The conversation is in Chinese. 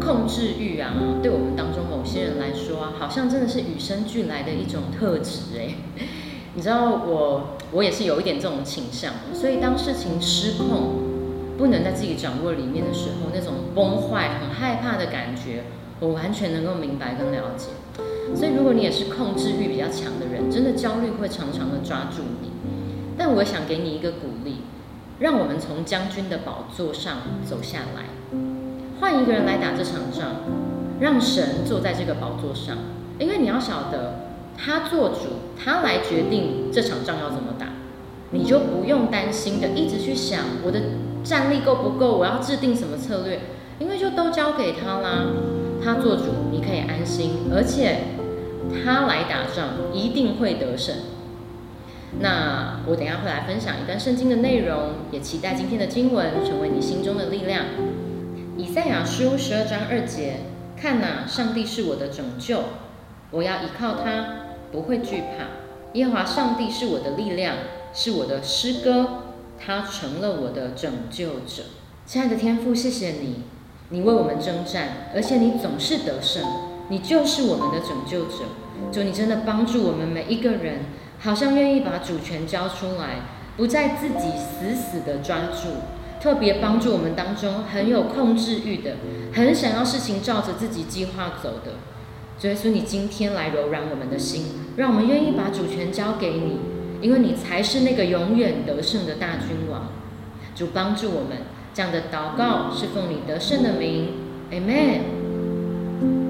控制欲啊，对我们当中某些人来说啊，好像真的是与生俱来的一种特质哎。你知道我我也是有一点这种倾向，所以当事情失控，不能在自己掌握里面的时候，那种崩坏、很害怕的感觉，我完全能够明白跟了解。所以如果你也是控制欲比较强的人，真的焦虑会常常的抓住你。但我想给你一个鼓励，让我们从将军的宝座上走下来，换一个人来打这场仗，让神坐在这个宝座上，因为你要晓得，他做主，他来决定这场仗要怎么打，你就不用担心的一直去想我的战力够不够，我要制定什么策略，因为就都交给他啦，他做主，你可以安心，而且他来打仗一定会得胜。那我等下会来分享一段圣经的内容，也期待今天的经文成为你心中的力量。以赛亚书十二章二节，看呐，上帝是我的拯救，我要依靠他，不会惧怕。耶和华上帝是我的力量，是我的诗歌，他成了我的拯救者。亲爱的天父，谢谢你，你为我们征战，而且你总是得胜，你就是我们的拯救者。求你真的帮助我们每一个人。好像愿意把主权交出来，不再自己死死的抓住。特别帮助我们当中很有控制欲的，很想要事情照着自己计划走的。所以说，你今天来柔软我们的心，让我们愿意把主权交给你，因为你才是那个永远得胜的大君王。主帮助我们，这样的祷告是奉你得胜的名，Amen。